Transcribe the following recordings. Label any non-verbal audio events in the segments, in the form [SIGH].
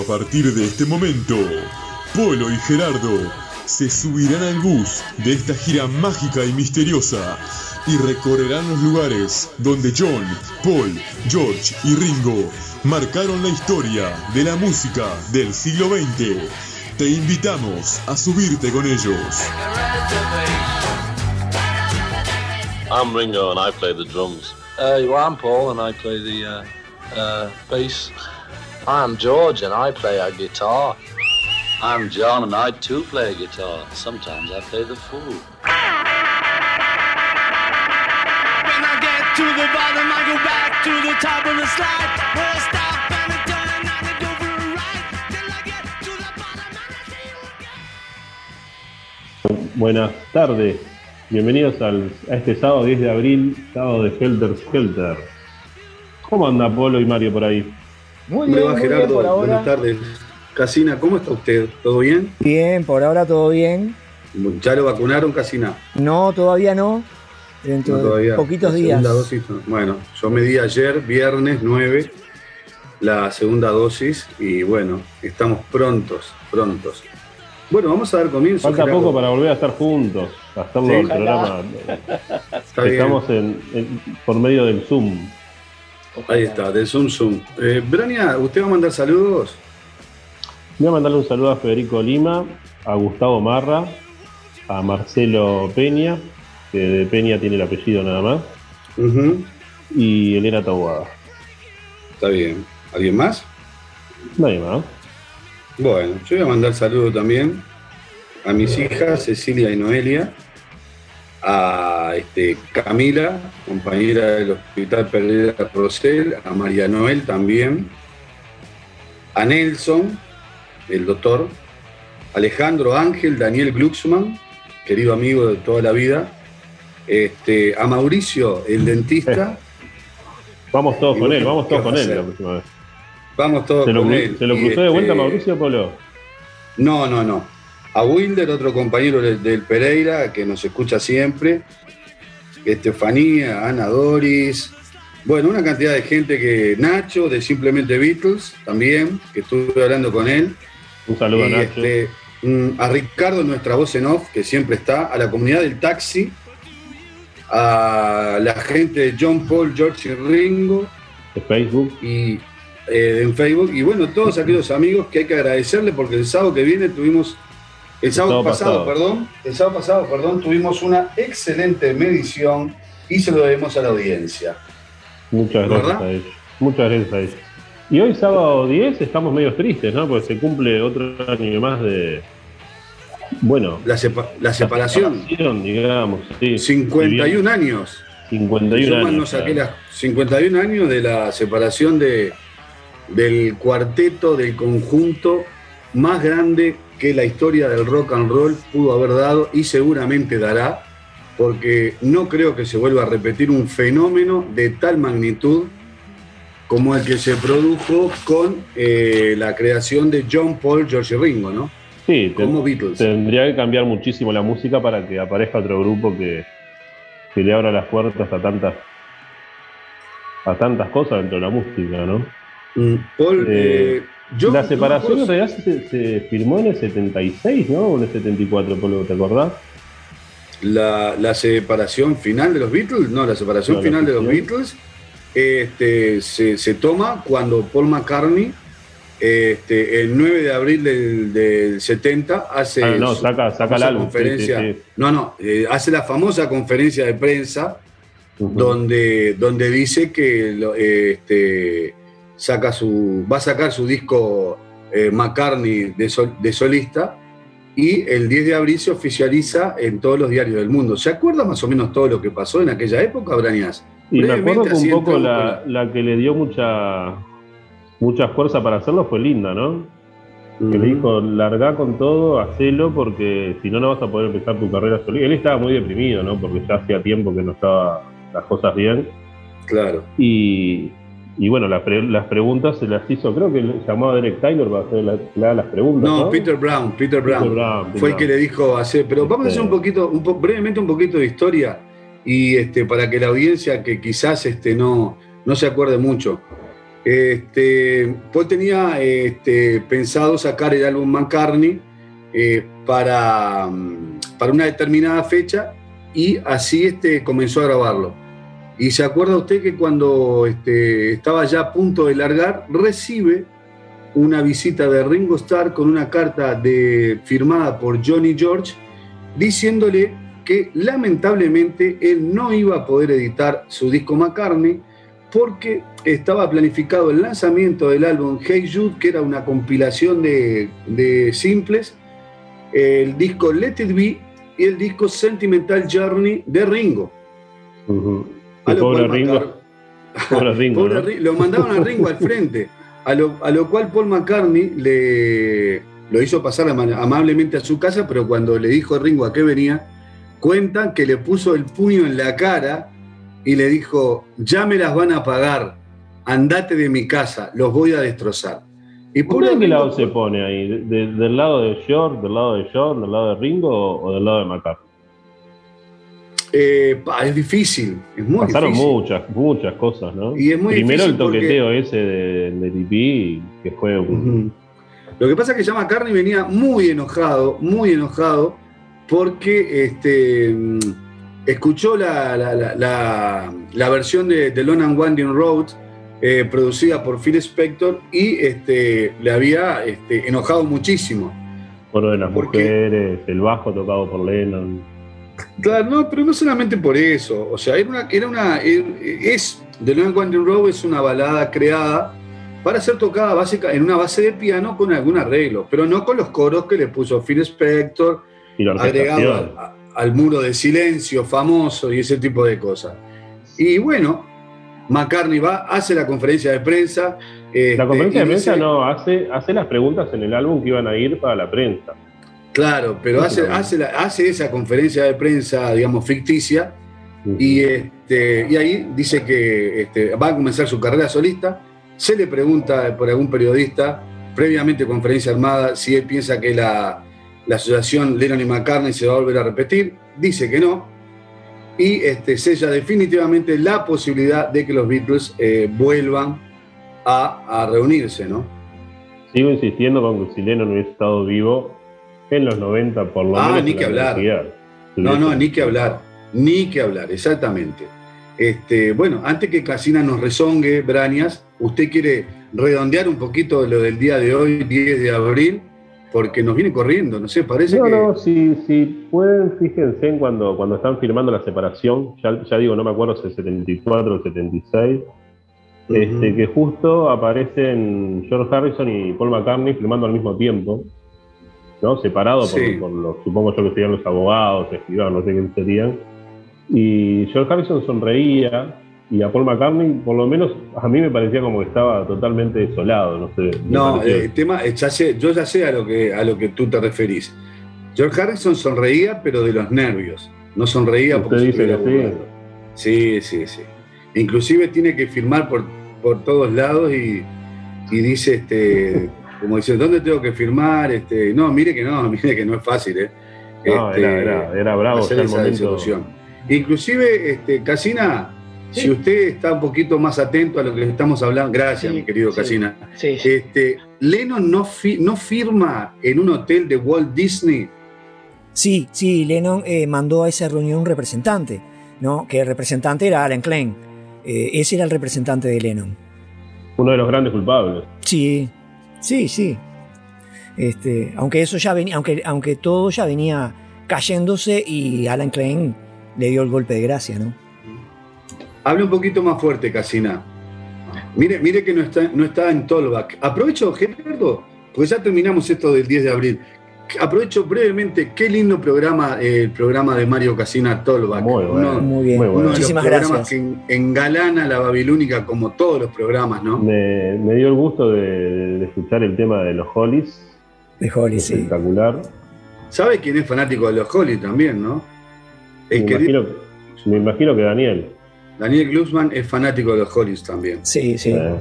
A partir de este momento, Polo y Gerardo se subirán al bus de esta gira mágica y misteriosa y recorrerán los lugares donde John, Paul, George y Ringo marcaron la historia de la música del siglo XX. Te invitamos a subirte con ellos. I'm Ringo and I play the drums. Uh, well, I'm Paul and I play the uh, uh, bass. I'm George and I play a guitar. I'm John and I too play guitar. Sometimes I play the fool. When I get to the bottom, I go back to the top of the slide. Where I stop and I turn and I go for a ride. Till I get to the bottom and I see you again. Buenas tardes, bienvenidos al, a este sábado 10 de abril, sábado de Helter Skelter. ¿Cómo anda Polo y Mario por ahí? Muy ¿Cómo le bien, va muy bien Gerardo? por ahora. Buenas tardes. Casina, ¿cómo está usted? ¿Todo bien? Bien, por ahora todo bien. ¿Ya lo vacunaron, Casina? No, todavía no. Dentro No, todavía. de poquitos La días. segunda dosis, no. Bueno, yo me di ayer, viernes 9, la segunda dosis y bueno, estamos prontos, prontos. Bueno, vamos a dar comienzo. Falta Gerardo. poco para volver a estar juntos, a hacerlo Sí. el programa. Está bien. Estamos en, en- por medio del Zoom. Ahí está, de Zoom Zoom. Eh, Brania, ¿usted va a mandar saludos? Voy a mandarle un saludo a Federico Lima, a Gustavo Marra, a Marcelo Peña, que de Peña tiene el apellido nada más, Ujú, y Elena Tahuada. Está bien. ¿Alguien más? Nadie más. Bueno, yo voy a mandar saludos también a mis hijas, Cecilia y Noelia, a este, Camila, compañera del Hospital Pereira Rosell, a María Noel también, a Nelson, el doctor, Alejandro Ángel, Daniel Glucksmann, querido amigo de toda la vida, este, a Mauricio, el dentista, [LAUGHS] Vamos todos con él, vamos ¿qué todos con él la próxima vez. vamos todos ¿Se lo, con él. se lo cruzó de vuelta este, Mauricio Polo? No, no, no. A Wilder, otro compañero del, del Pereira, que nos escucha siempre. Estefanía, Ana Doris. Bueno, una cantidad de gente que. Nacho, de Simplemente Beatles, también, que estuve hablando con él. Un saludo a Nacho. este, a Ricardo, nuestra voz en off, que siempre está. A la comunidad del taxi. A la gente de John Paul, George y Ringo de Facebook. y eh, en Facebook. Y bueno, todos aquellos amigos que hay que agradecerle porque el sábado que viene tuvimos, el sábado, pasado, pasado. perdón, el sábado pasado, perdón, tuvimos una excelente medición y se lo debemos a la audiencia. Muchas gracias ¿Verdad? a ellos. Muchas gracias a ellos. Y hoy, sábado 10, estamos medio tristes, ¿no? Porque se cumple otro año más de. Bueno, La, sepa- la separación, separación, digamos. Sí. 51 años. 51 Yo años. claro. las 51 años de la separación de, del cuarteto, del conjunto más grande que la historia del rock and roll pudo haber dado y seguramente dará, porque no creo que se vuelva a repetir un fenómeno de tal magnitud como el que se produjo con eh, la creación de John Paul, George y Ringo, ¿no? Sí, te- Como Beatles. tendría que cambiar muchísimo la música para que aparezca otro grupo que, que le abra las puertas a tantas a tantas cosas dentro de la música, ¿no? Mm, Paul, Eh, eh, yo la separación en realidad se, se firmó en el 76, ¿no? O en el 74, Polo, ¿te acordás? La, la separación final de los Beatles, no, la separación No, la final de los. Beatles este, se, se toma cuando Paul McCartney, este, el 9 de abril del, del 70, hace Ah, no, su saca- saca sí, conferencia. sí, sí. No, no, eh, hace la famosa conferencia de prensa donde, donde dice que este, saca su, va a sacar su disco eh, McCartney de, sol- de solista y el 10 de abril se oficializa en todos los diarios del mundo. ¿Se acuerda más o menos todo lo que pasó en aquella época, Brañas? Y me acuerdo que un poco la, la que le dio mucha mucha fuerza para hacerlo fue Linda, ¿no? Que le dijo, largá con todo, hacelo, porque si no, no vas a poder empezar tu carrera solista. Él estaba muy deprimido, ¿no? Porque ya hacía tiempo que no estaba las cosas bien. Claro. Y, y bueno, las, pre- las preguntas se las hizo, creo que le llamaba Derek Taylor para hacer la- las preguntas. No, No, Peter Brown, Peter Brown. Peter Brown, Peter Fue el que le dijo hacer, pero vamos a hacer un poquito, un po- brevemente un poquito de historia y este, para que la audiencia que quizás este, no, no se acuerde mucho. Este, Paul tenía este, pensado sacar el álbum McCartney eh, para, mm, para una determinada fecha y así este, comenzó a grabarlo. Y se acuerda usted que cuando este, estaba ya a punto de largar, recibe una visita de Ringo Starr con una carta de, firmada por Johnny George diciéndole que lamentablemente él no iba a poder editar su disco McCartney porque estaba planificado el lanzamiento del álbum Hey Jude, que era una compilación de, simples, el disco Let It Be y el disco Sentimental Journey de Ringo. Ujú. A lo Pobre cual Ringo. [LAUGHS] Pobre Ringo. Pobre ¿no? Ri- Lo mandaron a Ringo al frente, a lo, a lo cual Paul McCartney le, lo hizo pasar ama- amablemente a su casa, pero cuando le dijo a Ringo a qué venía, cuentan que le puso el puño en la cara y le dijo, ya me las van a pagar, andate de mi casa, los voy a destrozar. Y ¿Usted pobre de qué Ringo- lado se pone ahí? ¿De- de- ¿Del lado de George, del lado de George, del lado de Ringo o, o del lado de McCartney? Eh, es difícil, es muy Pasaron difícil. muchas, muchas cosas, ¿no? Y es muy Primero el toqueteo ese de, de DP, que fue un... Lo que pasa es que ya McCartney venía muy enojado, muy enojado, porque este, mm, escuchó la, la- la- versión de, de Lone and Winding Road eh, producida por Phil Spector y este, le había este, enojado muchísimo. Coro de las ¿Por mujeres, el bajo tocado por Lennon. Claro, no, pero no solamente por eso. O sea, era una, era una, es, The and Winding Road es una balada creada para ser tocada básica, en una base de piano con algún arreglo, pero no con los coros que le puso Phil Spector, Y agregado al, al muro de silencio famoso y ese tipo de cosas. Y bueno, McCartney va, hace la conferencia de prensa. este, La conferencia de prensa dice- no hace, hace las preguntas en el álbum que iban a ir para la prensa. Claro, pero hace, Claro. hace, la- hace esa conferencia de prensa, digamos, ficticia, y, este, y ahí dice que este, va a comenzar su carrera solista. Se le pregunta por algún periodista, previamente conferencia armada, si él piensa que la, la asociación Lennon y McCartney se va a volver a repetir. Dice que no. Y este, sella definitivamente la posibilidad de que los Beatles eh, vuelvan a, a reunirse, ¿no? Sigo insistiendo con que si Lennon hubiese estado vivo en los 90, por lo Ah, menos. ni que la hablar. No, no, ni que hablar, ni que hablar, exactamente. Este, bueno, antes que Casina nos rezongue, Brañas, ¿usted quiere redondear un poquito lo del día de hoy, 10 de abril? Porque nos viene corriendo, no sé, parece No, que... no, si, si pueden, fíjense en cuando, cuando están firmando la separación, ya, ya digo, no me acuerdo si es 74 o 76, este, que justo aparecen George Harrison y Paul McCartney firmando al mismo tiempo, ¿no? Separados por, Sí. por los, supongo yo que serían los abogados, escribanos, no sé quién serían. Y George Harrison sonreía y a Paul McCartney, por lo menos a mí me parecía como que estaba totalmente desolado, no sé. No, eh, el tema, eh, ya sé, yo ya sé a lo, que, a lo que tú te referís. George Harrison sonreía, pero de los nervios. No sonreía porque ¿Usted se dice que sí? Sí, sí, sí. Inclusive tiene que firmar por, por todos lados y, y dice, este, como dice, ¿dónde tengo que firmar? Este, no, mire que no, [LAUGHS] mire que no es fácil, ¿eh? No, Este, era, era, era bravo hacer esa momento. Inclusive, este, Casina, si usted está un poquito más atento a lo que estamos hablando, gracias, Sí, mi querido sí. Casina. Sí, sí. Este, Lennon no, fi- no firma en un hotel de Walt Disney. Sí, sí, Lennon eh, mandó a esa reunión un representante, ¿no? Que el representante era Alan Klein. Eh, ese era el representante de Lennon. Uno de los grandes culpables. Sí, sí, sí. Este, aunque eso ya venía, aunque, aunque todo ya venía cayéndose y Alan Klein le dio el golpe de gracia, ¿no? Hable un poquito más fuerte, Casina. Mire, mire que no está, no está en Tollback. Aprovecho, Gerardo, porque ya terminamos esto del 10 de abril. Aprovecho brevemente, qué lindo programa, eh, el programa de Mario Casina Tollback. Muy bueno. Uno- Muy bien. Muy bueno. uno de los Muchísimas programas gracias. que en- engalana la babilónica como todos los programas, ¿no? Me, me dio el gusto de, de escuchar el tema de los Hollies. De Holly, sí. Espectacular. ¿Sabe quién es fanático de los Holly también, no? El Me imagino, me imagino que Daniel. Daniel Glusman es fanático de los Hollies también. Sí, sí. Eh,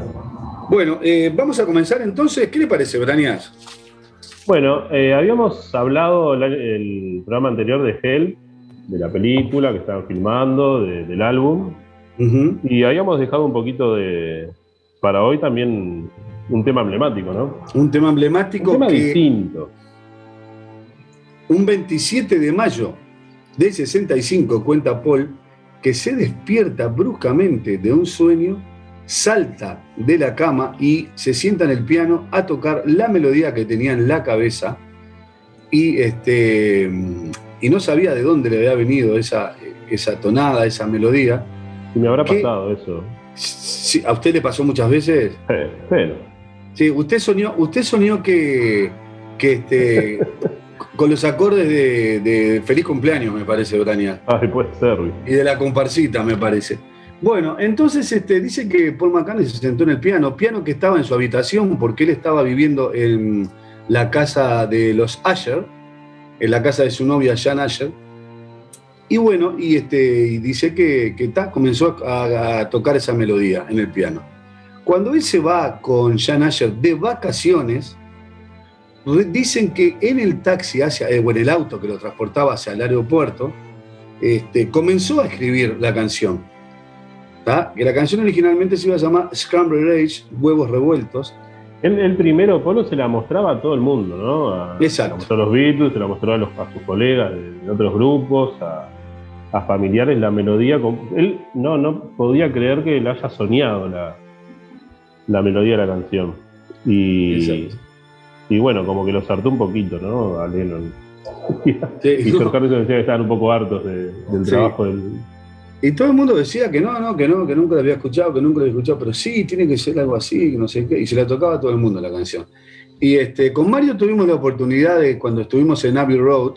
Bueno, eh, vamos a comenzar entonces. ¿Qué le parece, Brañas? Bueno, eh, habíamos hablado el, el programa anterior de Hell, de la película que estaban filmando, de- del álbum, y habíamos dejado un poquito de, para hoy también un tema emblemático, ¿no? Un tema emblemático Un tema que distinto. un 27 de mayo del 65, cuenta Paul, que se despierta bruscamente de un sueño, salta de la cama y se sienta en el piano a tocar la melodía que tenía en la cabeza y, este, y no sabía de dónde le había venido esa, esa tonada, esa melodía. Y me habrá pasado eso. ¿A usted le pasó muchas veces? [LAUGHS] Eh, Pero, Sí, usted soñó, usted soñó que, que este, con los acordes de, de Feliz Cumpleaños, me parece, Brania, ay, puede ser. Y de la comparsita, me parece. Bueno, entonces este, dice que Paul McCartney se sentó en el piano, piano que estaba en su habitación porque él estaba viviendo en la casa de los Asher, en la casa de su novia Jan Asher. Y bueno, y, este, y dice que, que ta, comenzó a, tocar esa melodía en el piano. Cuando él se va con Jan Asher de vacaciones, dicen que en el taxi hacia, eh, o en el auto que lo transportaba hacia el aeropuerto, este, comenzó a escribir la canción. ¿Tá? Que la canción originalmente se iba a llamar Scrambled Eggs, Huevos Revueltos. Él primero, Polo, se la mostraba a todo el mundo, ¿no? A, Exacto. Se la mostró a los Beatles, se la mostró a, los, a sus colegas de, de otros grupos, a, a familiares, la melodía. él no, no podía creer que él haya soñado la, la melodía de la canción. Y, Exacto. y bueno, como que lo sartó un poquito, ¿no? A Lennon. Sí, [LAUGHS] y George Harrison decía que estaban un poco hartos de- del Sí. trabajo del. Y todo el mundo decía que no, no, que no, que nunca la había escuchado, que nunca la había escuchado, pero sí, tiene que ser algo así, que no sé qué. Y se la tocaba a todo el mundo la canción. Y este, con Mario tuvimos la oportunidad de, cuando estuvimos en Abbey Road,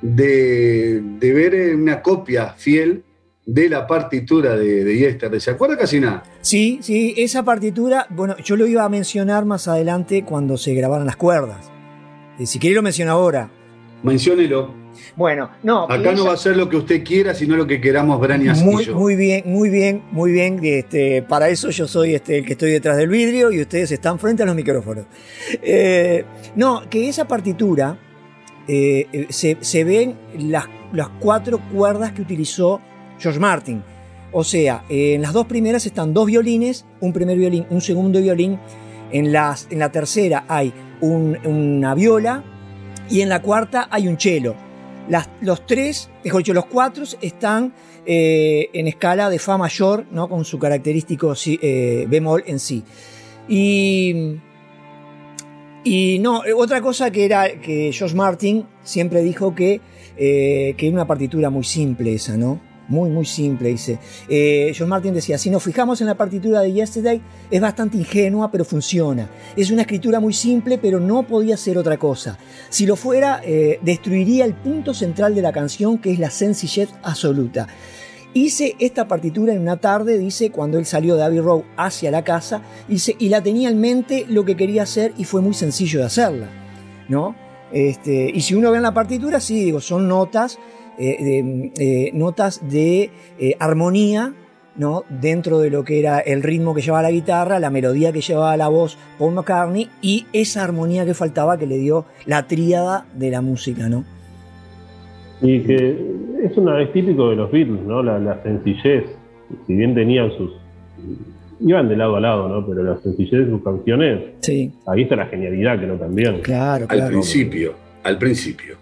de, de ver eh, una copia fiel de la partitura de, de Yesterday. ¿Se acuerda casi nada? Sí, sí, esa partitura, bueno, yo lo iba a mencionar más adelante cuando se grabaran las cuerdas. Eh, Si quiere lo menciono ahora. Menciónelo. Bueno, no. Acá no va a ser lo que usted quiera, sino lo que queramos Brañas Muy, y yo. muy bien, muy bien, muy bien. Este, para eso yo soy este, el que estoy detrás del vidrio y ustedes están frente a los micrófonos. Eh, no, que esa partitura eh, eh, se, se ven las, las cuatro cuerdas que utilizó George Martin. O sea, eh, en las dos primeras están dos violines, un primer violín, un segundo violín. En, las, en la tercera hay un- una viola y en la cuarta hay un cello. Las- los tres, mejor dicho, los cuatro están eh, en escala de Fa mayor, ¿no? con su característico eh, bemol en sí. Y, y no, eh, otra cosa que era que George Martin siempre dijo que, eh, que era una partitura muy simple esa, ¿no? Muy, muy simple, dice. Eh, George Martin decía, si nos fijamos en la partitura de Yesterday, es bastante ingenua, pero funciona. Es una escritura muy simple, pero no podía ser otra cosa. Si lo fuera, eh, destruiría el punto central de la canción, que es la sencillez absoluta. Hice esta partitura en una tarde, dice, cuando él salió de Abbey Road hacia la casa, dice, y la tenía en mente lo que quería hacer y fue muy sencillo de hacerla, ¿no? Este, y si uno ve en la partitura, sí, digo, son notas, de, eh, notas de eh, armonía, ¿no? Dentro de lo que era el ritmo que llevaba la guitarra, la melodía que llevaba la voz Paul McCartney y esa armonía que faltaba que le dio la tríada de la música, ¿no? Y que es, una, es típico de los Beatles, ¿no? La, la sencillez. Si bien tenían sus. iban de lado a lado, ¿no? Pero la sencillez de sus canciones, Sí, ahí está la genialidad que no también. claro, Al claro. principio, al principio.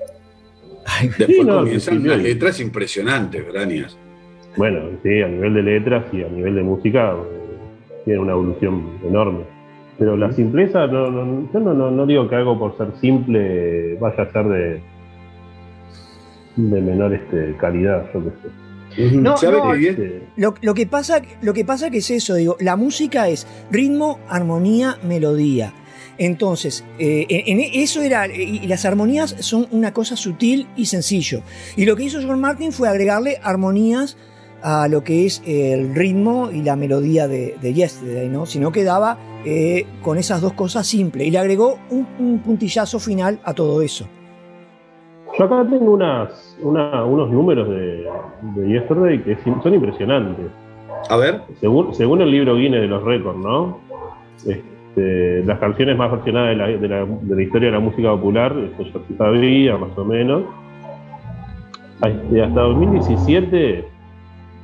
Ay, Después Sí, no, comienzan unas letras impresionantes, Brañas. Bueno, sí, a nivel de letras y a nivel de música eh, tiene una evolución enorme. Pero la simpleza, no, no, yo no, no, no digo que algo por ser simple vaya a ser de, de menor este, calidad, yo qué sé. No, ¿Sabe no? Este, Lo, lo que pasa, lo que pasa que es eso, digo, la música es ritmo, armonía, melodía. Entonces, eh, en, en eso era, y las armonías son una cosa sutil y sencillo. Y lo que hizo John Martin fue agregarle armonías a lo que es el ritmo y la melodía de, de Yesterday, ¿no? Si no quedaba eh, con esas dos cosas simples. Y le agregó un, un puntillazo final a todo eso. Yo acá tengo unas, una- unos números de, de Yesterday que son impresionantes. A ver, Según, según el libro Guinness de los récords, ¿no? Este, las canciones más versionadas de la, de, la, de la historia de la música popular, eso ya se sabía, más o menos. Este, hasta 2017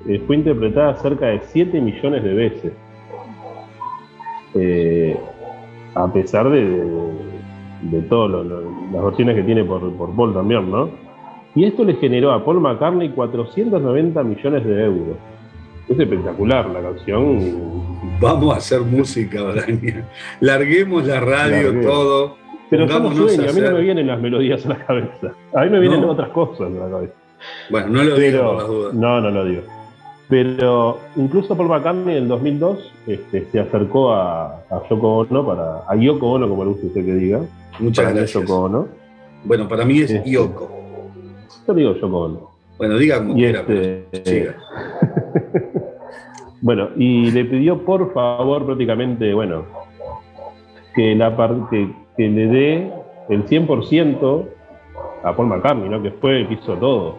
eh, fue interpretada cerca de 7 millones de veces. eh, a pesar de todas las versiones que tiene por, por Paul también, ¿no? Y esto le generó a Paul McCartney 490 millones de euros. Es espectacular la canción. Vamos a hacer música, Brian. Larguemos la radio, todo. Pero son sueños, a mí no me vienen las melodías a la cabeza. A mí me vienen No. otras cosas a la cabeza. Bueno, no lo digo Pero, por las dudas. no, no lo digo. Pero incluso Paul McCartney en el 2002 este, se acercó a, a Yoko Ono, para, a Yoko Ono, como le gusta usted que diga. Muchas Para gracias. Yoko Ono. Bueno, para mí es Este. Yoko. Yo digo Yoko Ono. Bueno, diga como Y quiera, este, pero siga. [LAUGHS] Bueno, y le pidió por favor prácticamente, bueno, que, la que, que le dé el 100% a Paul McCartney, ¿no? Que fue el que hizo todo.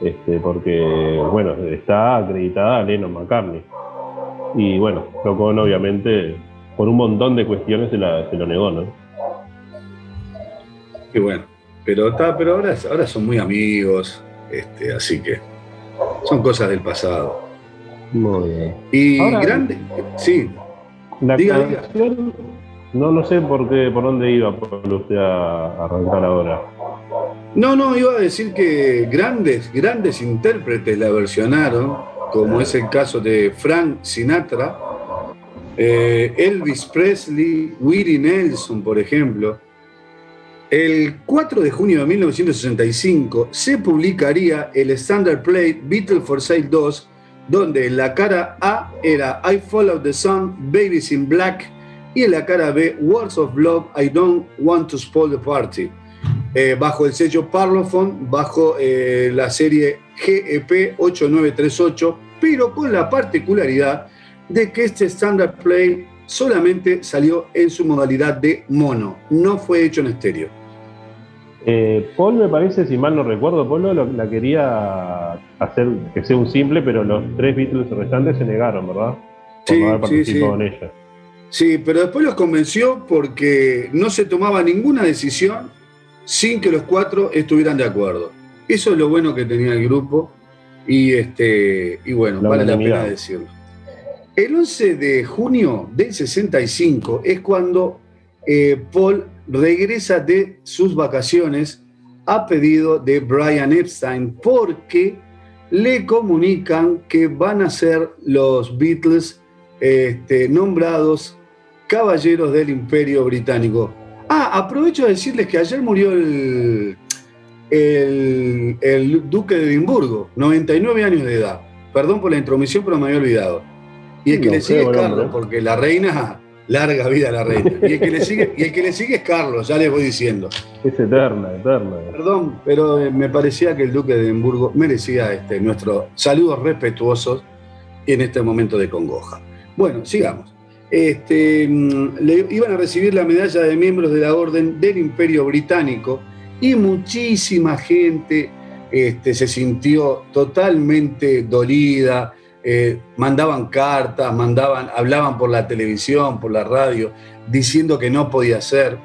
Este, porque, bueno, está acreditada a Lennon McCartney. Y bueno, Yoko obviamente, por un montón de cuestiones se, la- se lo negó, ¿no? Y bueno, pero está, pero ahora, ahora son muy amigos, este, así que son cosas del pasado. Muy bien. Y Ahora- grande, sí, La Diga, diga. canción, no, no sé por qué, por dónde iba por usted a a arrancar ahora. No, no, iba a decir que grandes, grandes intérpretes la versionaron, como es el caso de Frank Sinatra, eh, Elvis Presley, Willie Nelson, por ejemplo. El 4 de junio de 1965 se publicaría el Standard Plate Beatles for Sale 2, donde la cara A era I Follow the Sun, Babies in Black, y en la cara B Words of Love, I Don't Want to Spoil the Party eh, bajo el sello Parlophone, bajo eh, la serie GEP 8938, pero con la particularidad de que este Standard Play solamente salió en su modalidad de mono, no fue hecho en estéreo. Eh, Paul me parece, si mal no recuerdo, Paul lo- la quería hacer que sea un simple, pero los tres Beatles restantes se negaron, ¿verdad? Por Sí, no haber sí, participado sí. en ella. Sí, pero después los convenció porque no se tomaba ninguna decisión sin que los cuatro estuvieran de acuerdo. Eso es lo bueno que tenía el grupo y, este, y bueno, La vale la pena decirlo. El 11 de junio del 65 es cuando eh, Paul regresa de sus vacaciones a pedido de Brian Epstein porque le comunican que van a ser los Beatles este, nombrados caballeros del Imperio Británico. Ah, aprovecho de decirles que ayer murió el, el, el duque de Edimburgo, 99 años de edad. Perdón por la intromisión, pero me había olvidado. Y el que No, le sigue es Carlos, porque la reina, larga vida a la reina. Y el que le sigue, y el que le sigue es Carlos, ya les voy diciendo. Es eterna, eterna. Perdón, pero eh, me parecía que el duque de Edimburgo merecía este, nuestros saludos respetuosos en este momento de congoja. Bueno, sigamos. Este, mm, le iban a recibir la medalla de miembros de la Orden del Imperio Británico y muchísima gente este, se sintió totalmente dolida, eh, mandaban cartas, mandaban, hablaban por la televisión, por la radio, diciendo que no podía ser.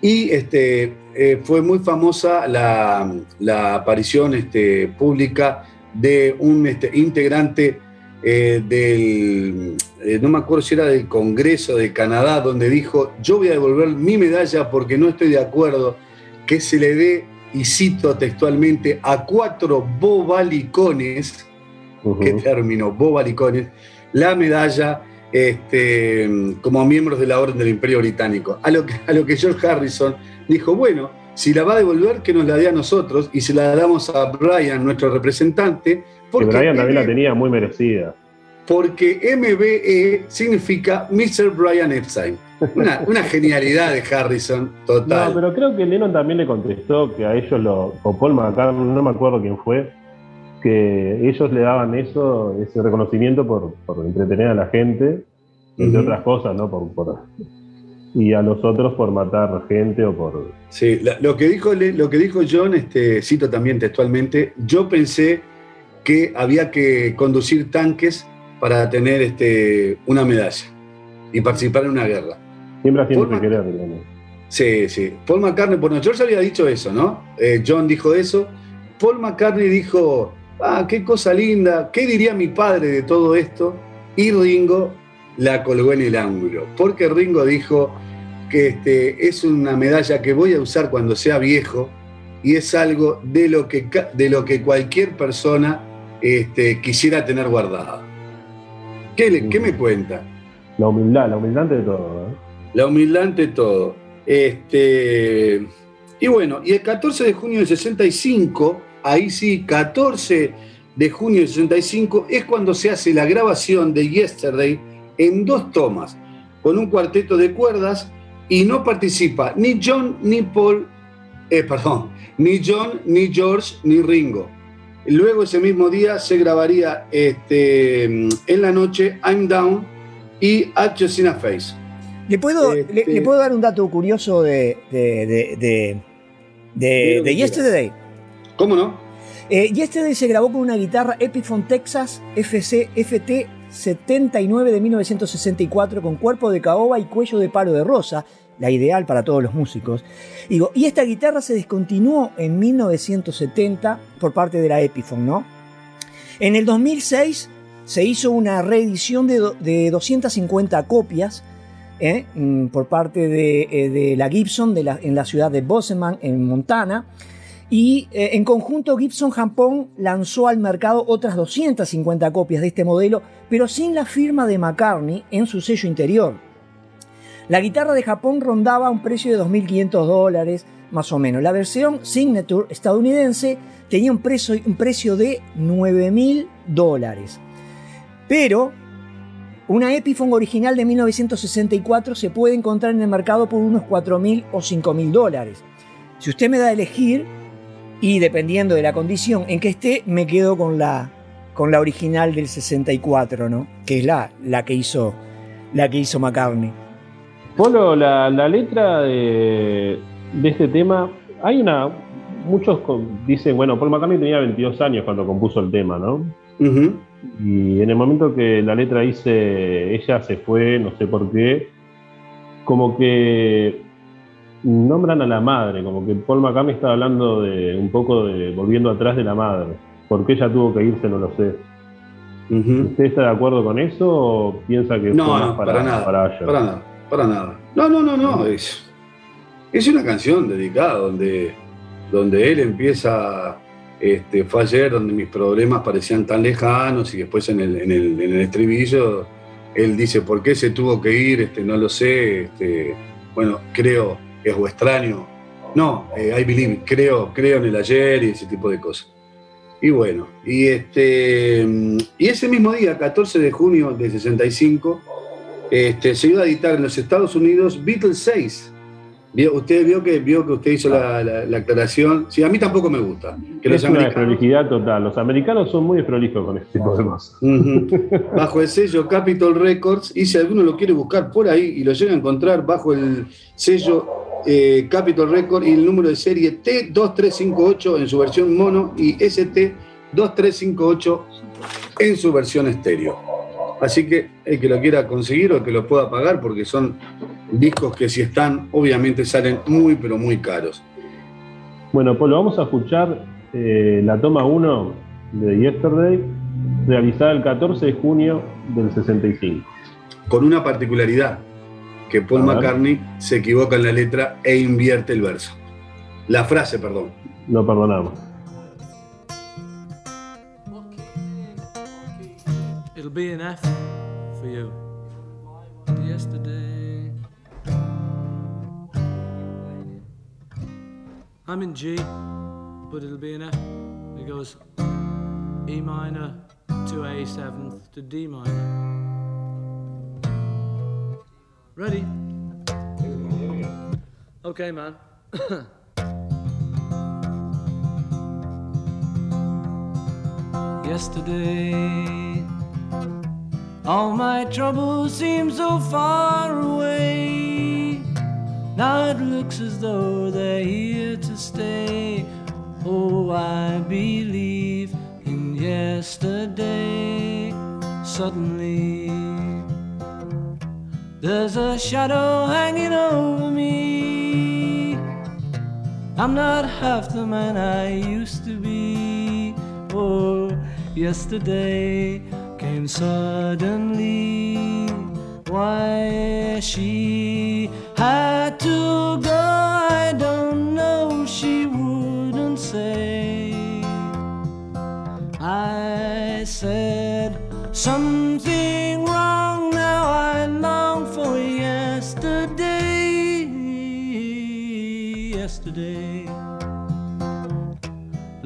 Y este, eh, fue muy famosa la, aparición este, pública de un este, integrante eh, del, no me acuerdo si era del Congreso de Canadá, donde dijo, yo voy a devolver mi medalla porque no estoy de acuerdo que se le dé, y cito textualmente, a cuatro bobalicones, Ujú. qué término, bobalicones, la medalla este, como miembros de la Orden del Imperio Británico. A lo, que, a lo que George Harrison dijo, bueno, si la va a devolver, que nos la dé a nosotros y se la damos a Brian, nuestro representante, Que porque, Brian también la tenía muy merecida. porque MBE significa Mr. Brian Epstein. Una, una genialidad de Harrison, total. No, pero creo que Lennon también le contestó que a ellos lo, o Paul McCartney, no me acuerdo quién fue, que ellos le daban eso, ese reconocimiento por, por entretener a la gente, entre Ujú. otras cosas, ¿no? Por, por- y a los otros por matar gente o por... Sí, la- lo, que dijo, lo que dijo John, este, cito también textualmente, yo pensé que había que conducir tanques para tener este, una medalla y participar en una guerra. Siempre haciendo Paul querer. Sí, sí. Paul McCartney, bueno, George había dicho eso, ¿no? Eh, John dijo eso. Paul McCartney dijo, ah, qué cosa linda, ¿qué diría mi padre de todo esto? Y Ringo la colgó en el ángulo, porque Ringo dijo que este, es una medalla que voy a usar cuando sea viejo y es algo de lo que, de lo que cualquier persona este, quisiera tener guardada. ¿Qué, le- qué me cuenta? La humildad, la humildad ante todo. ¿eh? La humildad ante todo. Este, y bueno, y el 14 de junio del 65, ahí sí, 14 de junio del 65, es cuando se hace la grabación de Yesterday en dos tomas, con un cuarteto de cuerdas, y no participa ni John ni Paul, eh, perdón, ni John, ni George, ni Ringo. Luego ese mismo día se grabaría este, en la noche I'm Down y At a Face. ¿Le puedo, Este- le, le puedo dar un dato curioso de, de, de Yesterday? ¿Cómo no? Eh, Yesterday se grabó con una guitarra Epiphone Texas FC FT 79 de 1964 con cuerpo de caoba y cuello de palo de rosa, la ideal para todos los músicos. Y esta guitarra se descontinuó en 1970 por parte de la Epiphone, ¿no? En el 2006 se hizo una reedición de, de 250 copias ¿eh? Mm, por parte de, eh, la Gibson en la ciudad de Bozeman, en Montana. Y eh, en conjunto Gibson Japón lanzó al mercado otras 250 copias de este modelo, pero sin la firma de McCartney en su sello interior. La guitarra de Japón rondaba un precio de 2.500 dólares, más o menos. La versión Signature estadounidense tenía un precio, un precio de 9.000 dólares. Pero una Epiphone original de 1964 se puede encontrar en el mercado por unos 4.000 o 5.000 dólares. Si usted me da a elegir, y dependiendo de la condición en que esté, me quedo con la, con la original del 64, ¿no? Que es la, la, que, hizo, la que hizo McCartney. Polo, la, la letra de, de este tema, hay una. Muchos dicen, bueno, Paul McCartney tenía 22 años cuando compuso el tema, ¿no? Y en el momento que la letra dice ella se fue, no sé por qué, como que nombran a la madre, como que Paul McCartney está hablando de un poco de volviendo atrás de la madre. ¿Por qué ella tuvo que irse? No lo sé. Ujú. ¿Usted está de acuerdo con eso o piensa que No, fue más no, para, nada. para Para, nada. Para nada. No, no, no, no. Es, es una canción dedicada donde, donde él empieza. Este, fue ayer donde mis problemas parecían tan lejanos y después en el, en el, en el estribillo él dice, ¿por qué se tuvo que ir? Este, no lo sé. Este, bueno, creo, es o extraño. No, eh, I believe, creo, creo en el ayer y ese tipo de cosas. Y bueno, y, este, y ese mismo día, 14 de junio de 65, este, se iba a editar en los Estados Unidos Beatles 6. Vio- Usted vio que, vio que usted hizo la, la- la aclaración. Sí, a mí tampoco me gusta. Que los es una americanos, desprolijidad total. Los americanos son muy desprolijos con este tipo de cosas. [LAUGHS] Bajo el sello Capitol Records, y si alguno lo quiere buscar por ahí y lo llega a encontrar bajo el sello eh, Capitol Records y el número de serie T2358 en su versión mono y ST2358 en su versión estéreo. Así que el que lo quiera conseguir o el que lo pueda pagar, porque son discos que si están, obviamente salen muy, pero muy caros. Bueno, Polo, vamos a escuchar eh, la toma 1 de Yesterday, realizada el 14 de junio del 65. Con una particularidad, que Paul. McCartney se equivoca en la letra e invierte el verso. La frase, perdón. No perdonamos. It'll be an F for you. Yesterday. I'm in G, but it'll be an F. It goes E minor to A seventh to D minor. Ready? Okay, man. [COUGHS] Yesterday, all my troubles seem so far away. Now it looks as though they're here to stay. Oh, I believe in yesterday. Suddenly, there's a shadow hanging over me. I'm not half the man I used to be. Oh, yesterday came suddenly. Why she had to go, I don't know. She wouldn't say. I said something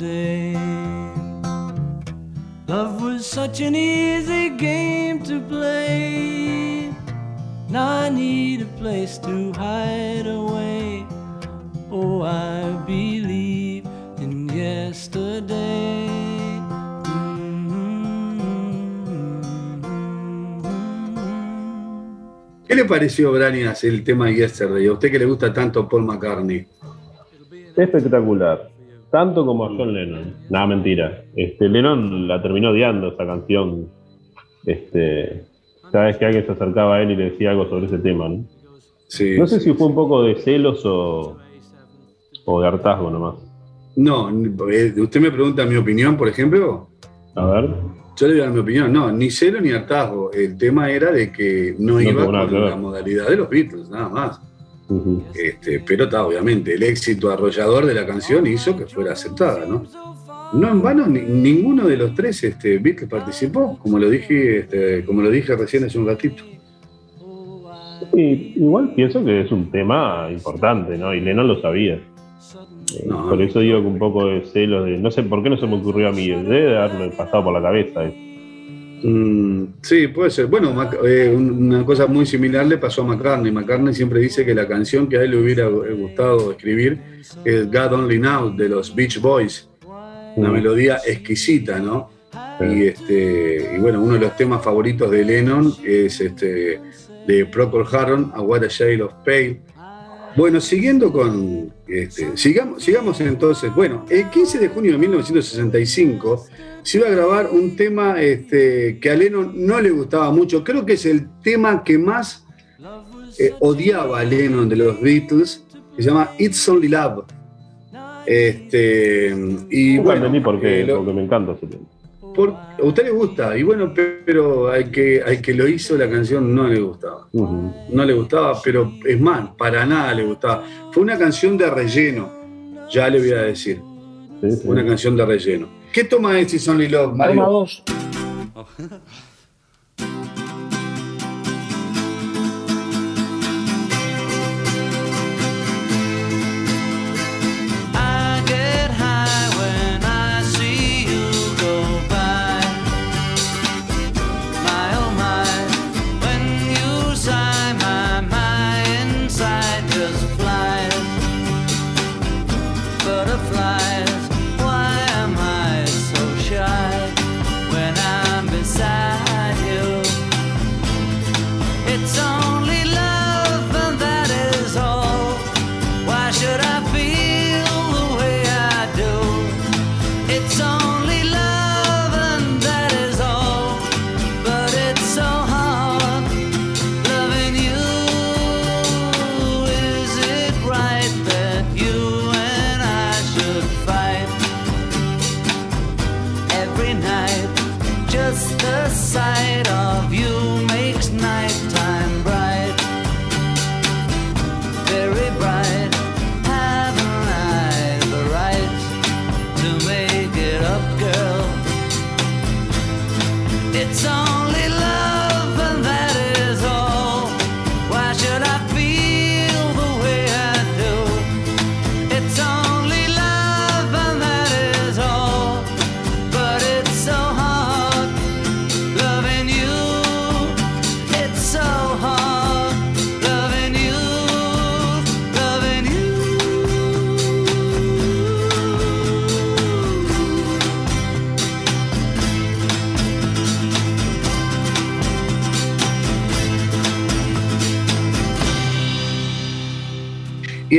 Yesterday. Love was such an easy game to play. Now I need a place to hide away. Oh, I believe in yesterday. ¿Qué le pareció, Branias, el tema Yesterday? A usted que le gusta tanto Paul McCartney. Espectacular. Tanto como a John Lennon. Nada, mentira. Este, Lennon la terminó odiando esa canción. Este, cada vez que alguien se acercaba a él y le decía algo sobre ese tema, ¿no? Sí, No sé sí. si fue un poco de celos o, o de hartazgo nomás. No, eh, usted me pregunta mi opinión, por ejemplo. A ver. Yo le voy a dar mi opinión. No, ni celo ni hartazgo. El tema era de que no, No iba con la modalidad de los Beatles, nada más. Este, pero está, obviamente, el éxito arrollador de la canción hizo que fuera aceptada, ¿no? No en vano, ni- ninguno de los tres este, Beatles participó, como lo dije, este, como lo dije recién hace un ratito. Sí, igual pienso que es un tema importante, ¿no? Y Lennon lo sabía. Eh, No. Por eso digo que un poco de celos de. No sé por qué no se me ocurrió a mí. Debe de haberme pasado por la cabeza. eh. Mm, sí, puede ser. Bueno, eh, una cosa muy similar le pasó a McCartney. McCartney siempre dice que la canción que a él le hubiera gustado escribir es God Only Now de los Beach Boys. Una Mm. melodía exquisita, ¿no? Y, este, y bueno, uno de los temas favoritos de Lennon es este, de Procol Harum, A What a Shade of Pale. Bueno, siguiendo con. Este, sigamos, sigamos entonces. Bueno, el 15 de junio de 1965 se iba a grabar un tema este, que a Lennon no le gustaba mucho. Creo que es el tema que más eh, odiaba a Lennon de los Beatles, que se llama It's Only Love. Este, y Nunca bueno, entendí por qué, eh, lo- porque me encanta ese tema. por- a usted le gusta, y bueno, pe- pero al que, al que lo hizo la canción no le gustaba. No le gustaba, pero es más, para nada le gustaba. Fue una canción de relleno, ya le voy a decir. Sí, sí. Una canción de relleno. ¿Qué toma es It's Only Love, Mario? Toma dos. [LAUGHS]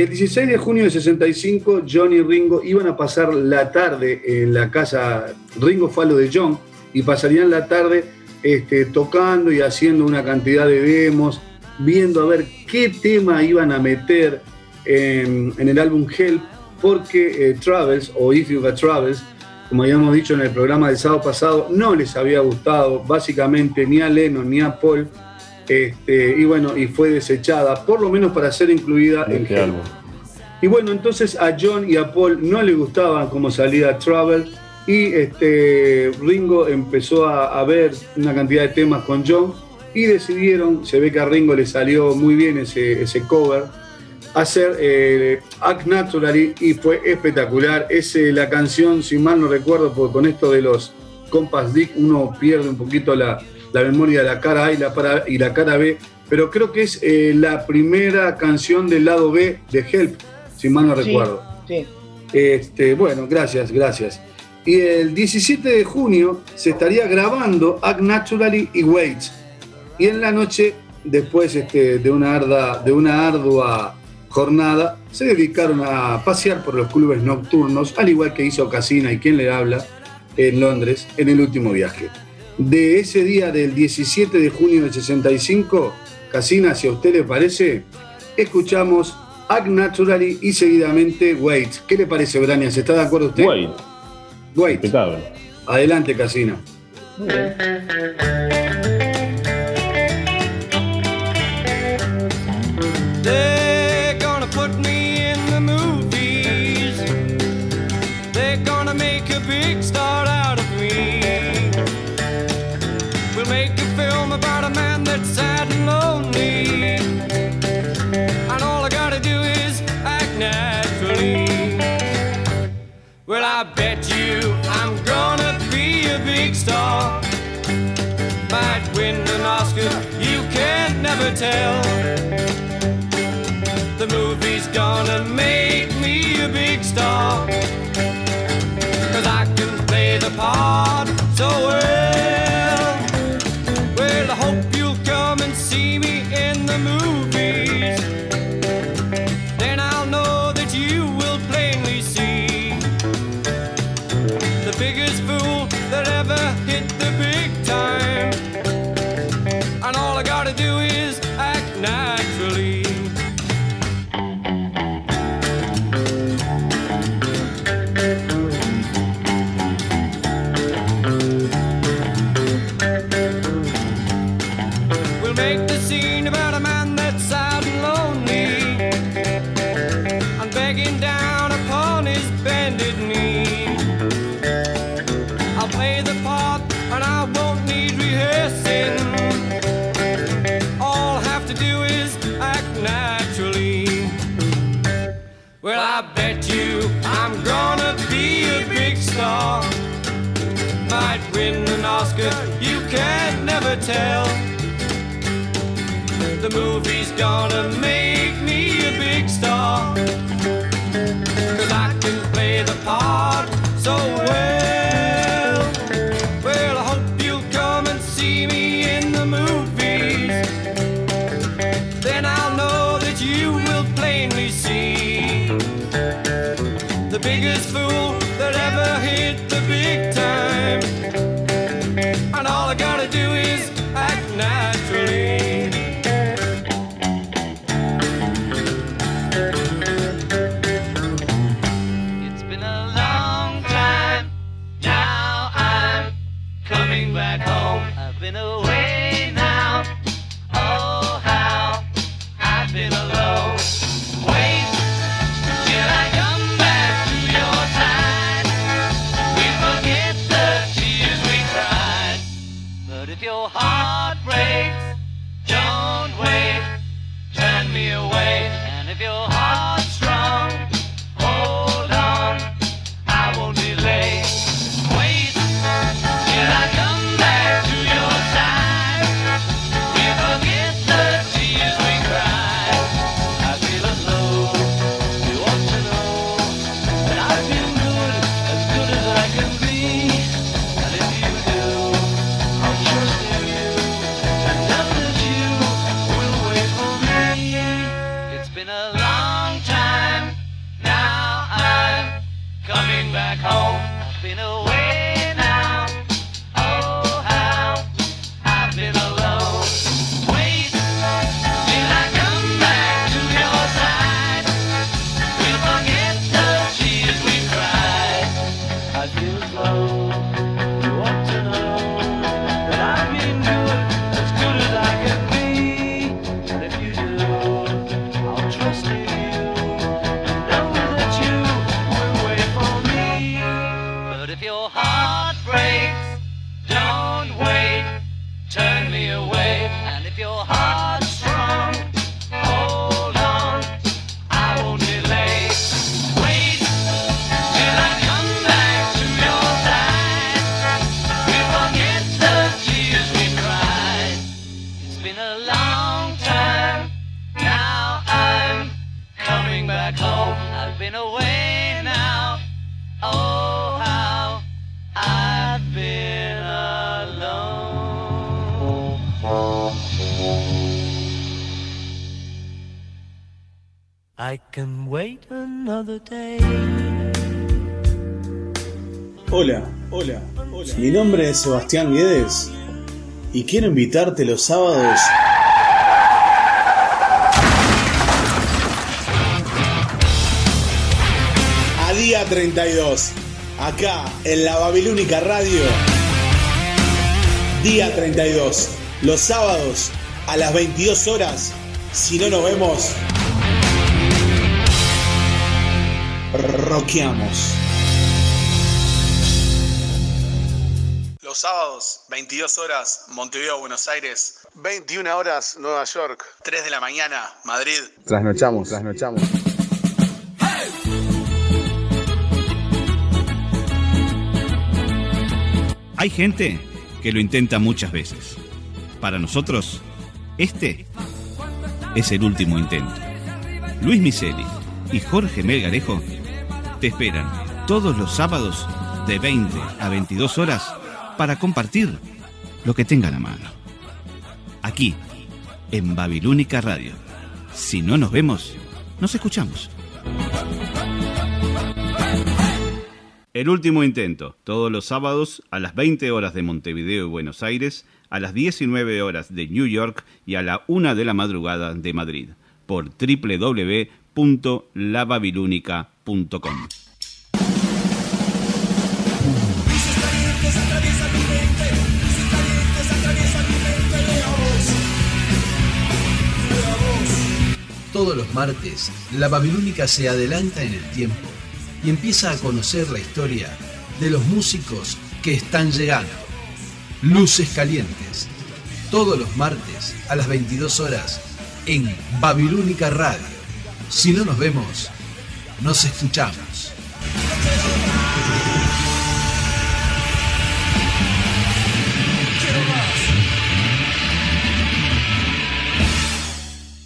el 16 de junio de 65, John y Ringo iban a pasar la tarde en la casa. Ringo fue de John y pasarían la tarde este, tocando y haciendo una cantidad de demos, viendo a ver qué tema iban a meter en, en el álbum Help, porque eh, Travels o If You Got Travels, como habíamos dicho en el programa del sábado pasado, no les había gustado básicamente ni a Lennon ni a Paul. Este, y bueno, y fue desechada, por lo menos para ser incluida en Este álbum. Y bueno, entonces a John y a Paul no les gustaba cómo salía Travel y este, Ringo empezó a, a ver una cantidad de temas con John y decidieron, se ve que a Ringo le salió muy bien ese, ese cover, hacer eh, Act Naturally y fue espectacular. Es eh, la canción, si mal no recuerdo, porque con esto de los Compass Dick uno pierde un poquito la, la memoria de la cara A y la, para- y la cara B, pero creo que es eh, la primera canción del lado B de Help, si mal no Sí, recuerdo. Sí. Este, bueno, gracias, gracias. Y el 17 de junio se estaría grabando Act Naturally y Waits. Y en la noche, después este, de, una arda- de una ardua jornada, se dedicaron a pasear por los clubes nocturnos, al igual que hizo Casina y quien le habla en Londres en el último viaje. De ese día del 17 de junio del 65, Casina, si a usted le parece, escuchamos Act Naturally y seguidamente Waits. ¿Qué le parece, Branias? ¿Está de acuerdo usted? Wait, impecable. Adelante, Casina. They're gonna put me in the movies. I bet you I'm gonna be a big star. Might win an Oscar, you can never tell. Tell. The movie's gonna make me a big star. Cause I can play the part I is love. Mi nombre es Sebastián Guedes y quiero invitarte los sábados a día 32, acá en la Babilónica Radio. Día 32, los sábados a las 22 horas. Si no nos vemos, roqueamos. Sábados, 22 horas, Montevideo, Buenos Aires. 21 horas, Nueva York. 3 de la mañana, Madrid. Trasnochamos, trasnochamos. Hay gente que lo intenta muchas veces. Para nosotros, este es el último intento. Luis Miseli y Jorge Melgarejo te esperan todos los sábados de 20 a 22 horas para compartir lo que tengan a mano. Aquí, en Babilónica Radio. Si no nos vemos, nos escuchamos. El último intento, todos los sábados a las 20 horas de Montevideo y Buenos Aires, a las 19 horas de New York y a la 1 de la madrugada de Madrid, por www.lababilúnica.com. Todos los martes, la Babilónica se adelanta en el tiempo y empieza a conocer la historia de los músicos que están llegando. Luces Calientes, todos los martes a las 22 horas en Babilónica Radio. Si no nos vemos, nos escuchamos.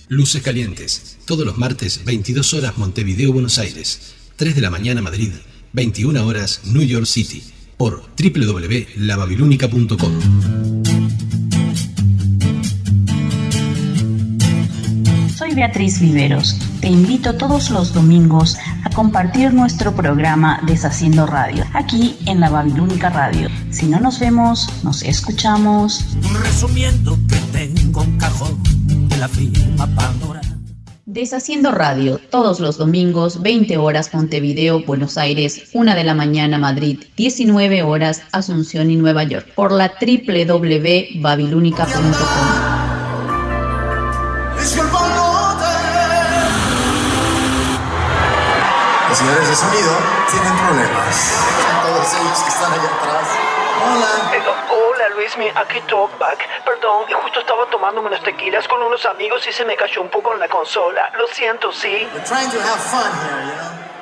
Luces Calientes, todos los martes, 22 horas Montevideo, Buenos Aires, 3 de la mañana Madrid, 21 horas New York City, por www.lababilúnica.com. Soy Beatriz Viveros. Te invito todos los domingos a compartir nuestro programa Deshaciendo Radio, aquí en la Babilónica Radio. Si no nos vemos, nos escuchamos. Resumiendo que tengo un cajón de la firma Pandora. Deshaciendo Radio, todos los domingos, 20 horas Montevideo, Buenos Aires, 1 de la mañana Madrid, 19 horas Asunción y Nueva York, por la www.babilúnica.com. Los señores de sonido tienen problemas. Todos ellos que están allá atrás. Hola. Hola Luismi, aquí Talkback. Perdón, justo estaba tomándome unos tequilas con unos amigos y se me cayó un poco en la consola. Lo siento, sí. We're trying to have fun here, you know.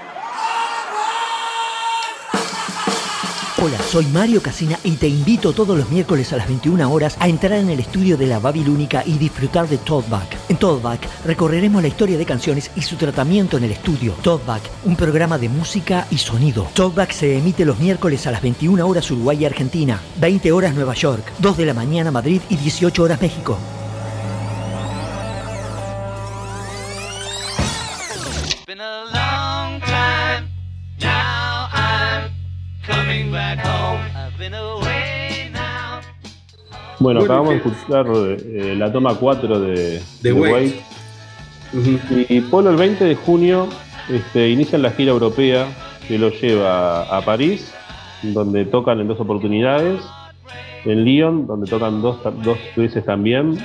Hola, soy Mario Casina y te invito todos los miércoles a las 21 horas a entrar en el estudio de la Babilónica y disfrutar de Talkback. En Talkback recorreremos la historia de canciones y su tratamiento en el estudio. Talkback, un programa de música y sonido. Talkback se emite los miércoles a las 21 horas Uruguay y Argentina, 20 horas Nueva York, 2 de la mañana Madrid y 18 horas México. I'm back home. I've been away now. Bueno, Bueno, acabamos de escuchar eh, la toma 4 de, De de Wait. Wait. Y Polo el 20 de junio este, inician la gira europea que lo lleva a París, donde tocan en dos oportunidades, en Lyon, donde tocan dos, dos veces también,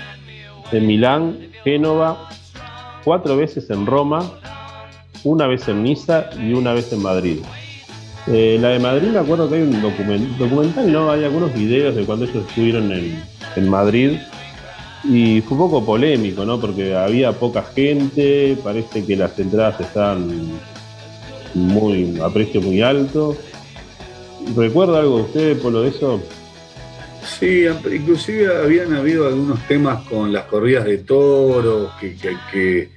en Milán, Génova, cuatro veces en Roma, una vez en Niza y una vez en Madrid. Eh, la de Madrid me acuerdo que hay un document- documental, ¿no? Hay algunos videos de cuando ellos estuvieron en, en Madrid y fue un poco polémico, ¿no? Porque había poca gente, parece que las entradas están muy a precio muy alto. ¿Recuerda algo usted por lo de eso? Sí, inclusive habían habido algunos temas con las corridas de toros, que, que- que-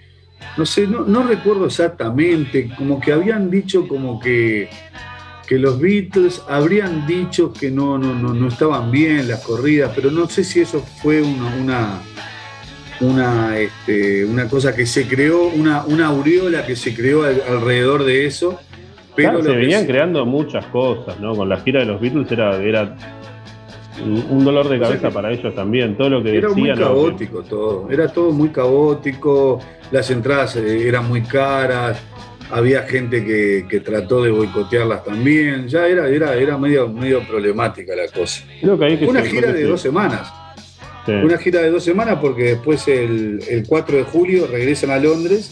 no sé, no, no recuerdo exactamente, como que habían dicho como que, que los Beatles habrían dicho que no, no, no, no estaban bien las corridas, pero no sé si eso fue una, una, una, este, una cosa que se creó, una, una aureola que se creó al- alrededor de eso. Pero Claro, se venían creando muchas cosas, ¿no? Con la gira de los Beatles era, era un dolor de O sea cabeza para ellos también, todo lo que Era muy decían. ¿no? caótico todo, era todo muy caótico, las entradas eh, eran muy caras, había gente que, que trató de boicotearlas también, ya era, era, era medio, medio problemática la cosa. Creo que que Una gira de dos semanas, Sí. una gira de dos semanas porque después el, el 4 de julio regresan a Londres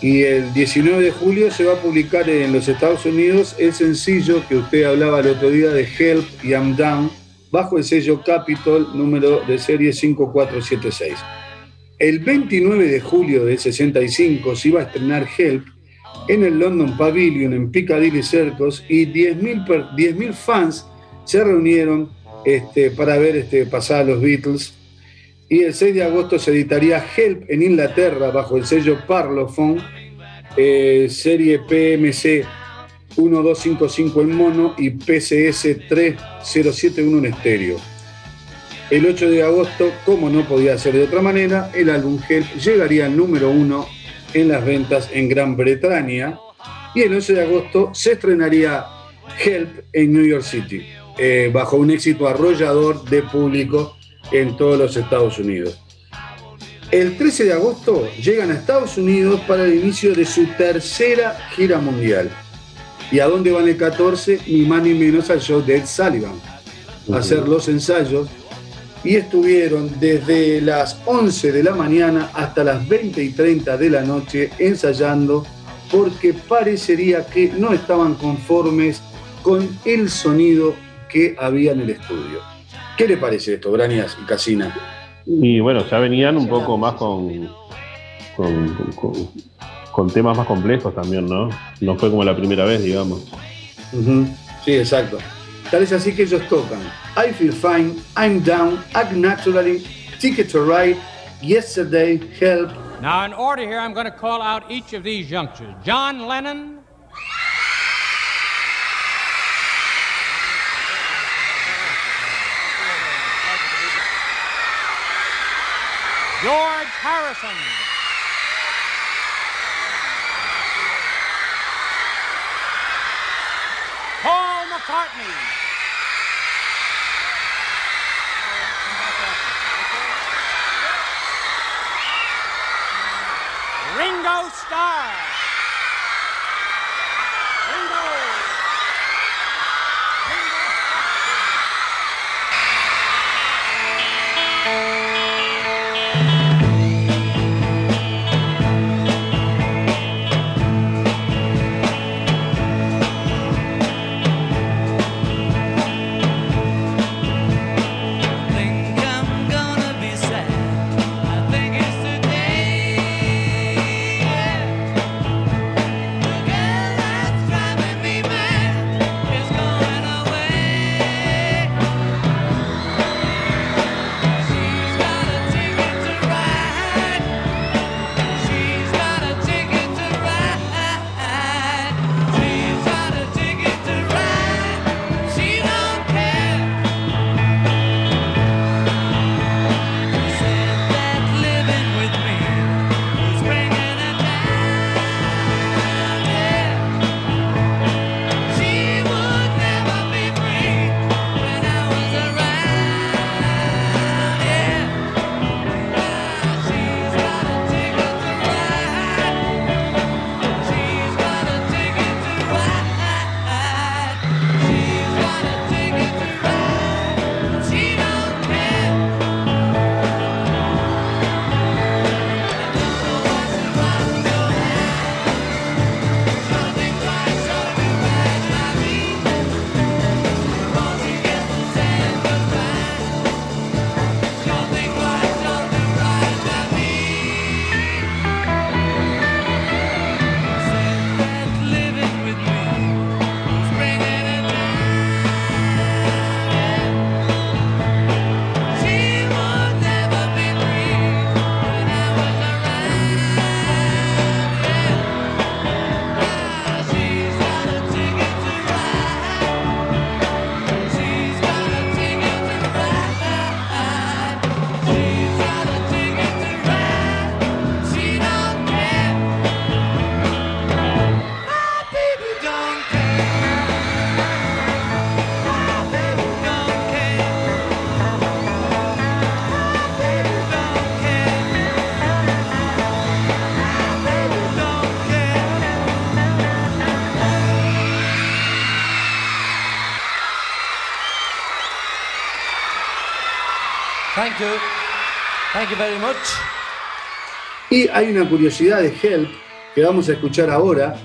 y el 19 de julio se va a publicar en los Estados Unidos el sencillo que usted hablaba el otro día de Help y I'm Down bajo el sello Capitol número de serie 5476. El 29 de julio del 65 se iba a estrenar Help en el London Pavilion en Piccadilly Circus y 10.000 per- 10.000 fans se reunieron este, para ver este, pasar a los Beatles. Y el 6 de agosto se editaría Help en Inglaterra bajo el sello Parlophone, eh, serie PMC 1255 en mono y PCS 3071 en estéreo. El 8 de agosto, como no podía ser de otra manera, el álbum Help llegaría al número uno en las ventas en Gran Bretaña y el 11 de agosto se estrenaría Help en New York City, eh, bajo un éxito arrollador de público en todos los Estados Unidos. El 13 de agosto llegan a Estados Unidos para el inicio de su tercera gira mundial. ¿Y a dónde van el 14? Ni más ni menos al show de Ed Sullivan. A hacer los ensayos. Y estuvieron desde las 11 de la mañana hasta las 20 y 30 de la noche ensayando porque parecería que no estaban conformes con el sonido que había en el estudio. ¿Qué le parece esto, Brañas y Casina? Y bueno, ya venían un poco más con, con, con- con temas más complejos también, ¿no? No fue como la primera vez, digamos. Ujú, Sí, exacto. Tal es así que ellos tocan I Feel Fine, I'm Down, Act Naturally, Ticket to Ride, Yesterday, Help. Now, in order here, I'm going to call out each of these youngsters John Lennon. George Harrison. McCartney. Ringo Starr. Very much. Y hay una curiosidad de Help que vamos a escuchar ahora,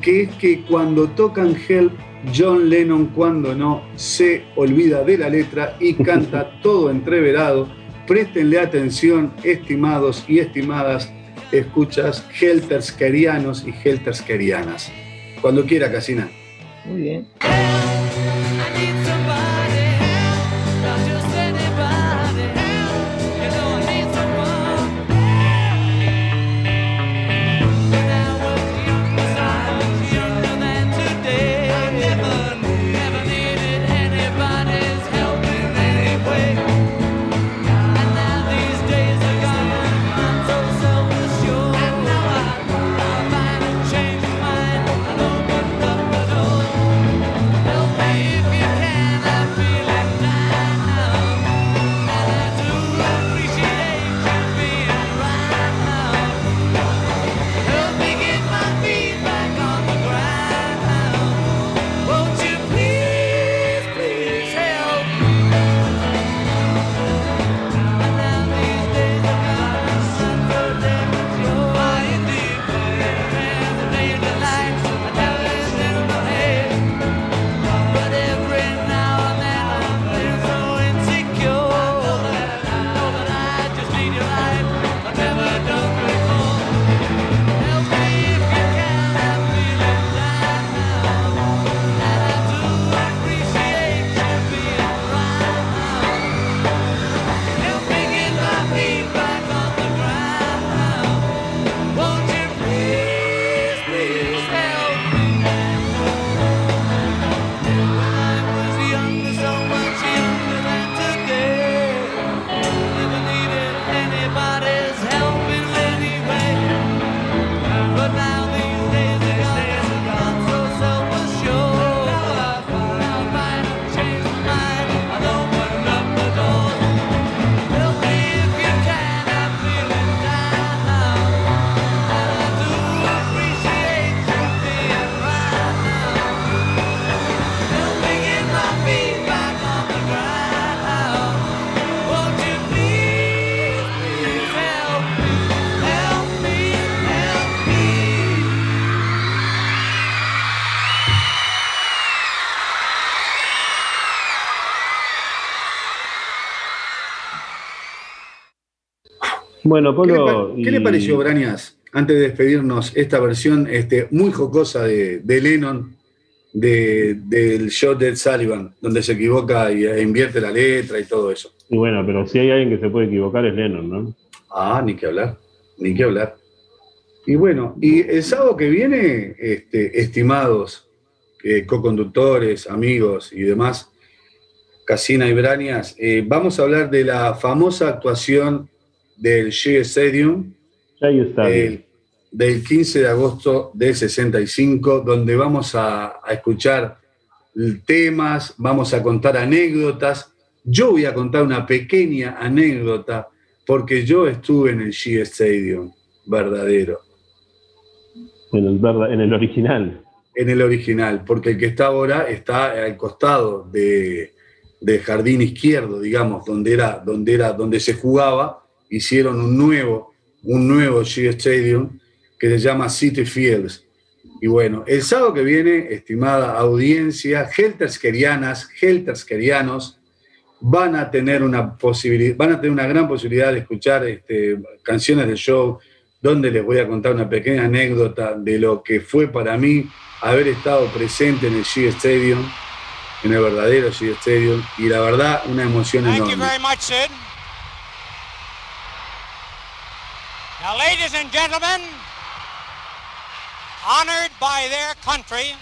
que es que cuando tocan Help, John Lennon cuando no se olvida de la letra y [LAUGHS] canta todo entreverado. Préstenle atención, estimados y estimadas escuchas helterskerianos y helterskerianas. Cuando quiera, Casina. Muy bien. Bueno, ¿Qué le, Polo. qué le pareció, Brañas, antes de despedirnos, esta versión este, muy jocosa de, de Lennon de- del show de Sullivan, donde se equivoca y e invierte la letra y todo eso? Y bueno, pero si hay alguien que se puede equivocar es Lennon, ¿no? Ah, ni que hablar, ni que hablar. Y bueno, y el sábado que viene, este, estimados eh, co-conductores, amigos y demás, Casina y Brañas, eh, vamos a hablar de la famosa actuación del Shea Stadium Stadium. del, del 15 de agosto del 65, donde vamos a, a escuchar temas, vamos a contar anécdotas. Yo voy a contar una pequeña anécdota porque yo estuve en el Shea Stadium, verdadero, En el, verdad- en el original. en el original, porque el que está ahora está al costado de, del jardín izquierdo, digamos, donde era, donde era, donde se jugaba, hicieron un nuevo, un nuevo Shea Stadium que se llama City Fields. Y bueno, el sábado que viene, estimada audiencia, helterskerianas, helterskerianos, van a tener una posibilidad, van a tener una gran posibilidad de escuchar este, canciones del show, donde les voy a contar una pequeña anécdota de lo que fue para mí haber estado presente en el Shea Stadium, en el verdadero Shea Stadium, y la verdad, una emoción enorme. Now, ladies and gentlemen, honored by their country,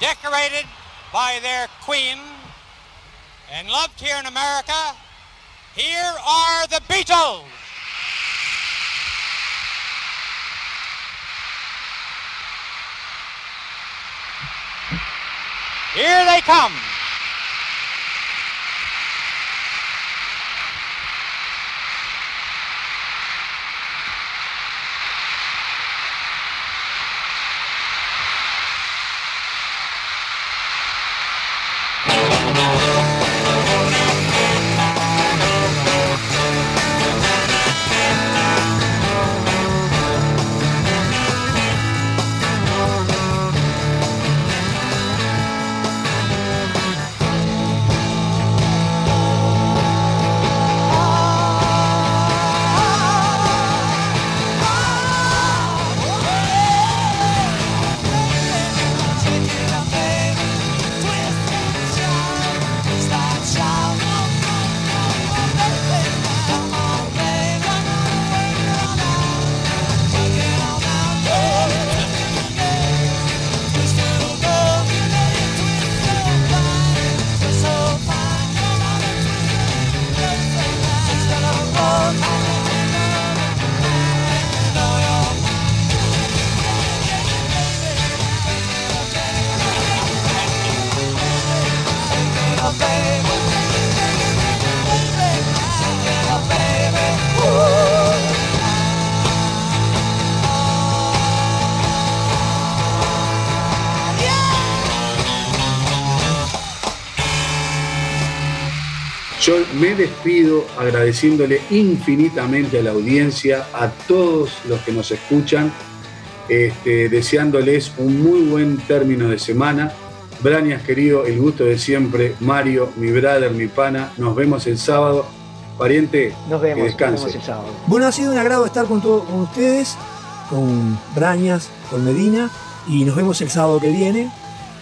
decorated by their queen, and loved here in America, here are the Beatles. Here they come. Despido agradeciéndole infinitamente a la audiencia, a todos los que nos escuchan, este, deseándoles un muy buen término de semana. Brañas, querido, el gusto de siempre. Mario, mi brother, mi pana. Nos vemos el sábado. Pariente, Nos que vemos, nos descanse. vemos el sábado. Bueno, ha sido un agrado estar con, todo- con ustedes, con Brañas, con Medina, y nos vemos el sábado que viene.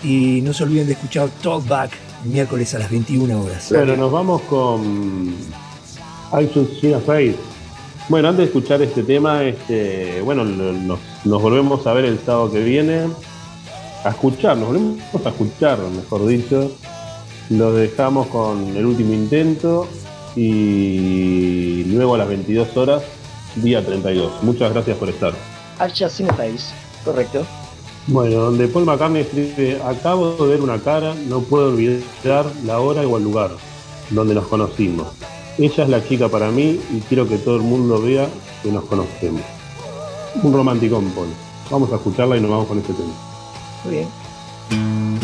Y no se olviden de escuchar Talkback el miércoles a las 21 horas. Bueno, nos vamos con I Should See a Face. Bueno, antes de escuchar este tema, este, bueno, nos, nos volvemos a ver el sábado que viene. A escuchar, nos volvemos a escuchar, mejor dicho. Los dejamos con el último intento y luego a las 22 horas, día 32. Muchas gracias por estar. I've just seen a face. Correcto. Bueno, donde Paul McCartney escribe, acabo de ver una cara, no puedo olvidar la hora o el lugar donde nos conocimos. Ella es la chica para mí y quiero que todo el mundo vea que nos conocemos. Un romanticón, Paul. Vamos a escucharla y nos vamos con este tema. Muy bien.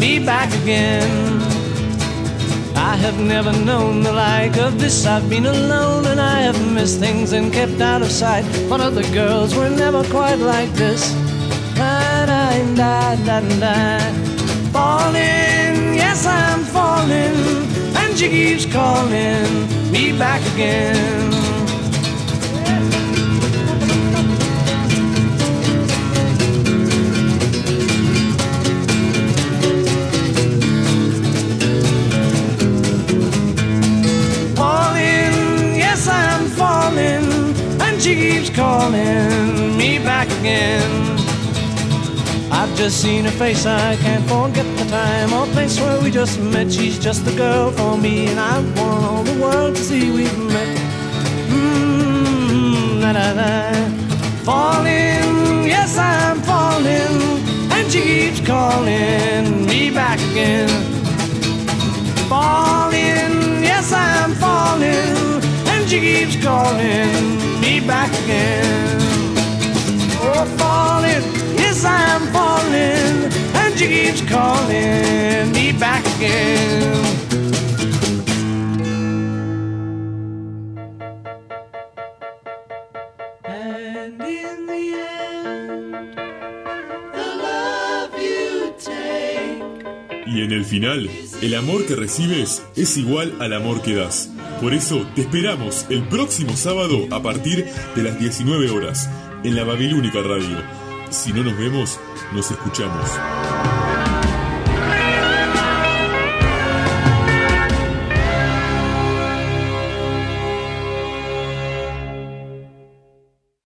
me back again. I have never known the like of this. I've been alone and I have missed things and kept out of sight. But other girls were never quite like this. Da, da, da. Falling, yes, I'm falling, and she keeps calling me back again. Keeps calling me back again. I've just seen her face, I can't forget the time or place where we just met. She's just the girl for me, and I want all the world to see we've met. Mmm, la la la. Falling, yes, I'm falling, and she keeps calling me back again falling, yes I'm falling, and she keeps calling back again. Oh, falling, yes I'm falling, and she keeps calling me back again. Y en el final, el amor que recibes es igual al amor que das. Por eso te esperamos el próximo sábado a partir de las 19 horas en la Babilónica Radio. Si no nos vemos, nos escuchamos.